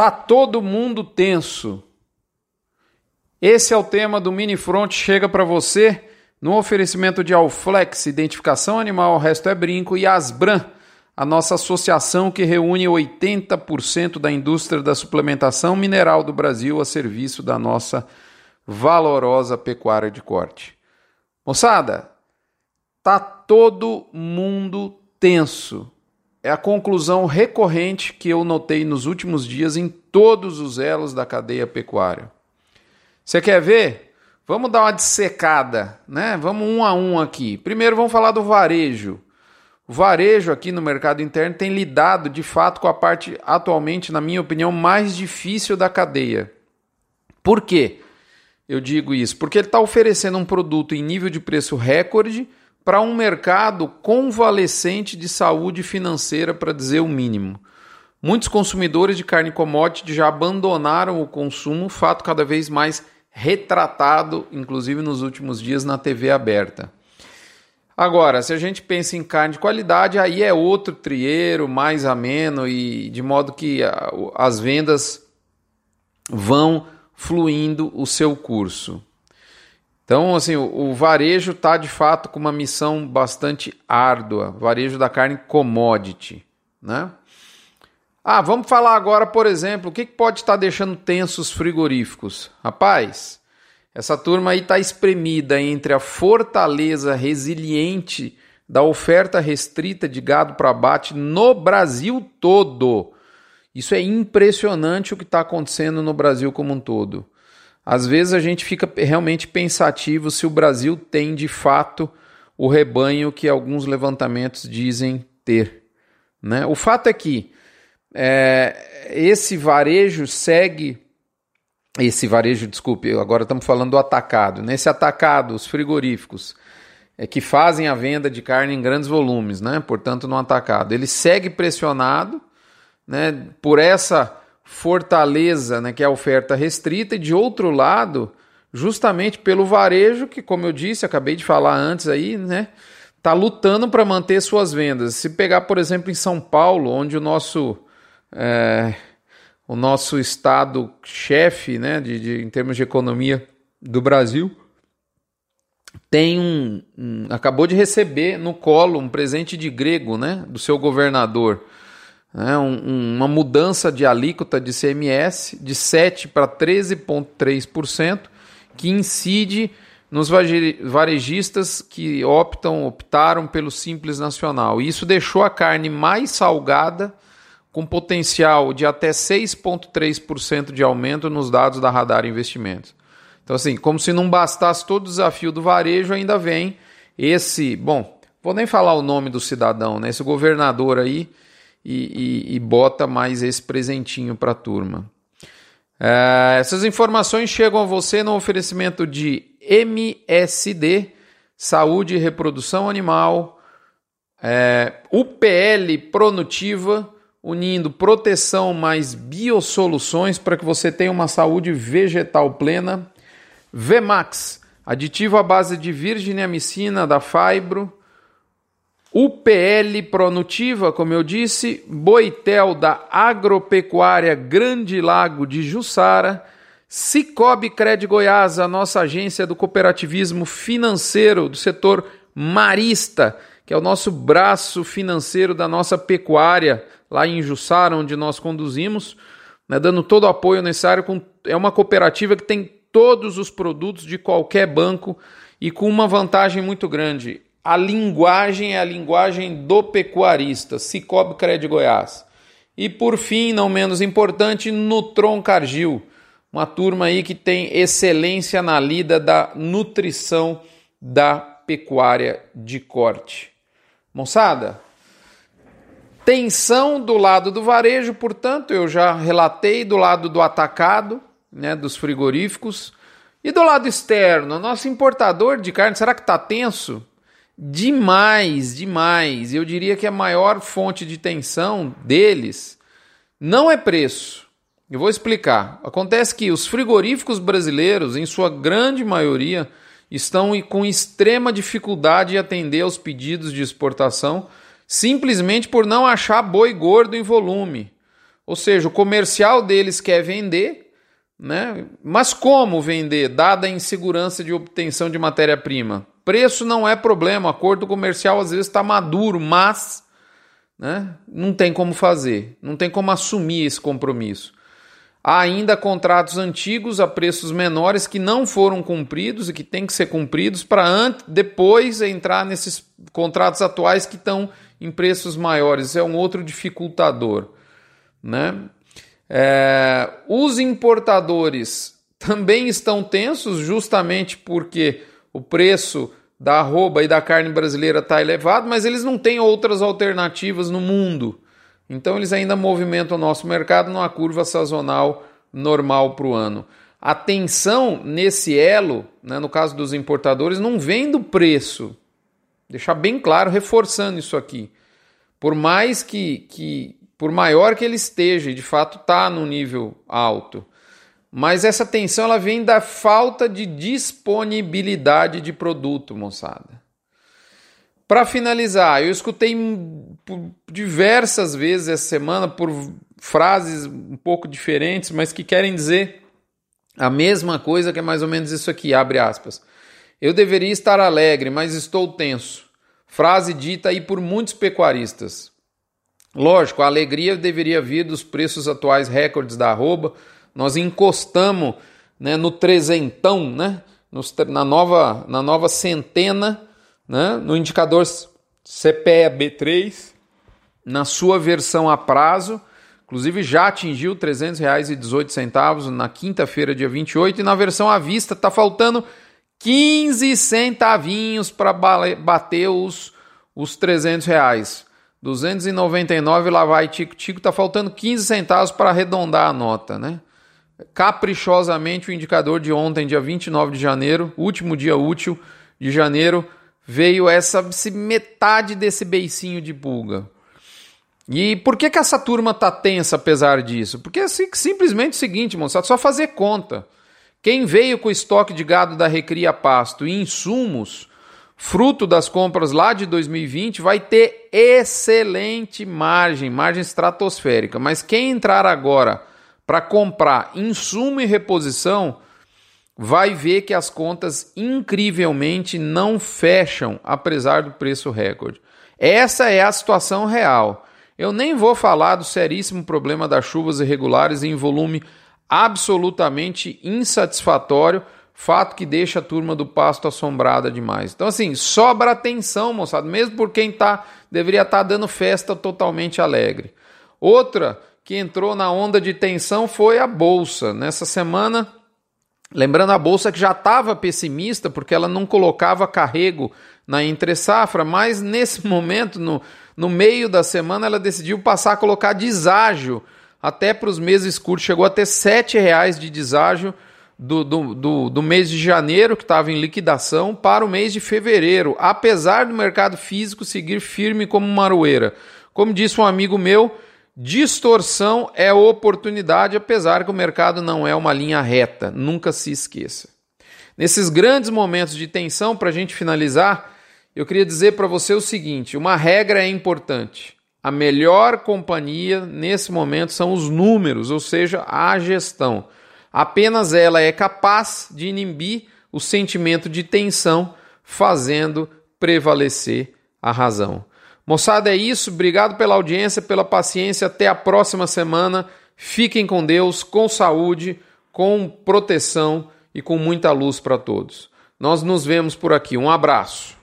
Tá todo mundo tenso. Esse é o tema do Mini Front chega para você no oferecimento de Alflex, identificação animal, o resto é brinco, e Asbran, a nossa associação que reúne 80% da indústria da suplementação mineral do Brasil a serviço da nossa valorosa pecuária de corte. Moçada, tá todo mundo tenso. É a conclusão recorrente que eu notei nos últimos dias em todos os elos da cadeia pecuária. Você quer ver? Vamos dar uma dissecada, né? Vamos um a um aqui. Primeiro vamos falar do varejo. O varejo aqui no mercado interno tem lidado de fato com a parte atualmente, na minha opinião, mais difícil da cadeia. Por quê? Eu digo isso porque ele está oferecendo um produto em nível de preço recorde para um mercado convalescente de saúde financeira, para dizer o mínimo. Muitos consumidores de carne commodity já abandonaram o consumo, fato cada vez mais retratado, inclusive nos últimos dias, na TV aberta. Agora, se a gente pensa em carne de qualidade, aí é outro trieiro, mais ameno, e de modo que as vendas vão fluindo o seu curso. Então, assim, o, o varejo está de fato com uma missão bastante árdua, varejo da carne commodity, né? Ah, vamos falar agora, por exemplo, o que pode estar deixando tensos frigoríficos? Rapaz, essa turma aí está espremida entre a fortaleza resiliente da oferta restrita de gado para abate no Brasil todo. Isso é impressionante o que está acontecendo no Brasil como um todo. Às vezes a gente fica realmente pensativo se o Brasil tem de fato o rebanho que alguns levantamentos dizem ter. Né? O fato é que é, esse varejo segue. Esse varejo, desculpe, agora estamos falando do atacado. Nesse atacado, os frigoríficos é, que fazem a venda de carne em grandes volumes, né? portanto, no atacado, ele segue pressionado né, por essa fortaleza né, que é a oferta restrita, e de outro lado, justamente pelo varejo, que, como eu disse, acabei de falar antes aí, né? Está lutando para manter suas vendas. Se pegar, por exemplo, em São Paulo, onde o nosso é, o nosso estado chefe, né, de, de, em termos de economia do Brasil, tem um, um, acabou de receber no colo um presente de grego, né, do seu governador, né, um, uma mudança de alíquota de CMS de 7 para 13,3%, que incide nos varejistas que optam, optaram pelo Simples Nacional. Isso deixou a carne mais salgada com potencial de até 6,3% de aumento nos dados da Radar Investimentos. Então, assim, como se não bastasse todo o desafio do varejo, ainda vem esse. Bom, vou nem falar o nome do cidadão, né? Esse governador aí e, e, e bota mais esse presentinho para a turma. É, essas informações chegam a você no oferecimento de MSD, Saúde e Reprodução Animal, é, UPL Pronutiva unindo proteção mais biosoluções para que você tenha uma saúde vegetal plena. Vmax, aditivo à base de virginiamicina da Fibro. UPL Pronutiva, como eu disse, Boitel da Agropecuária Grande Lago de Jussara, Cicobi Cred Goiás, a nossa agência do cooperativismo financeiro do setor marista, que é o nosso braço financeiro da nossa pecuária, lá em Jussara, onde nós conduzimos, né, dando todo o apoio necessário. Com, é uma cooperativa que tem todos os produtos de qualquer banco e com uma vantagem muito grande. A linguagem é a linguagem do pecuarista, Cicobi Cred Goiás. E por fim, não menos importante, Nutron Cargill, uma turma aí que tem excelência na lida da nutrição da pecuária de corte. Moçada, Tensão do lado do varejo, portanto, eu já relatei do lado do atacado, né, dos frigoríficos. E do lado externo, nosso importador de carne, será que está tenso? Demais, demais. Eu diria que a maior fonte de tensão deles não é preço. Eu vou explicar. Acontece que os frigoríficos brasileiros, em sua grande maioria, estão com extrema dificuldade em atender aos pedidos de exportação simplesmente por não achar boi gordo em volume. Ou seja, o comercial deles quer vender, né? Mas como vender, dada a insegurança de obtenção de matéria-prima? Preço não é problema, o acordo comercial às vezes está maduro, mas né, não tem como fazer, não tem como assumir esse compromisso. Há ainda contratos antigos a preços menores que não foram cumpridos e que têm que ser cumpridos para depois entrar nesses contratos atuais que estão em preços maiores. É um outro dificultador. Né? É, os importadores também estão tensos, justamente porque o preço da arroba e da carne brasileira está elevado, mas eles não têm outras alternativas no mundo. Então eles ainda movimentam o nosso mercado numa curva sazonal normal para o ano. A tensão nesse elo, né, no caso dos importadores, não vem do preço. Deixar bem claro, reforçando isso aqui. Por mais que, que por maior que ele esteja, de fato está no nível alto, mas essa tensão ela vem da falta de disponibilidade de produto, moçada. Para finalizar, eu escutei diversas vezes essa semana por frases um pouco diferentes, mas que querem dizer a mesma coisa que é mais ou menos isso aqui, abre aspas. Eu deveria estar alegre, mas estou tenso. Frase dita aí por muitos pecuaristas. Lógico, a alegria deveria vir dos preços atuais recordes da arroba. Nós encostamos né, no trezentão, né, na, nova, na nova centena, né, no indicador CPEA B3, na sua versão a prazo. Inclusive já atingiu R$ 300,18 na quinta-feira, dia 28, e na versão à vista está faltando 15 centavinhos para bater os, os 300 reais. 299 lá vai Tico Tico, tá faltando 15 centavos para arredondar a nota, né? Caprichosamente o indicador de ontem, dia 29 de janeiro, último dia útil de janeiro, veio essa metade desse beicinho de pulga. E por que, que essa turma tá tensa apesar disso? Porque é simplesmente o seguinte, moçada, só fazer conta. Quem veio com o estoque de gado da Recria Pasto e insumos fruto das compras lá de 2020, vai ter excelente margem, margem estratosférica. Mas quem entrar agora para comprar insumo e reposição, vai ver que as contas incrivelmente não fecham, apesar do preço recorde. Essa é a situação real. Eu nem vou falar do seríssimo problema das chuvas irregulares em volume absolutamente insatisfatório Fato que deixa a turma do pasto assombrada demais. Então, assim, sobra atenção, moçada, mesmo por quem tá, deveria estar tá dando festa totalmente alegre. Outra que entrou na onda de tensão foi a Bolsa. Nessa semana, lembrando a Bolsa que já estava pessimista, porque ela não colocava carrego na entre safra, mas nesse momento, no, no meio da semana, ela decidiu passar a colocar deságio até para os meses curtos. Chegou a ter R$ reais de deságio do, do, do, do mês de janeiro, que estava em liquidação, para o mês de fevereiro, apesar do mercado físico seguir firme como uma aroeira. Como disse um amigo meu, distorção é oportunidade, apesar que o mercado não é uma linha reta, nunca se esqueça. Nesses grandes momentos de tensão, para a gente finalizar, eu queria dizer para você o seguinte: uma regra é importante. A melhor companhia nesse momento são os números, ou seja, a gestão. Apenas ela é capaz de inibir o sentimento de tensão, fazendo prevalecer a razão. Moçada, é isso. Obrigado pela audiência, pela paciência. Até a próxima semana. Fiquem com Deus, com saúde, com proteção e com muita luz para todos. Nós nos vemos por aqui. Um abraço.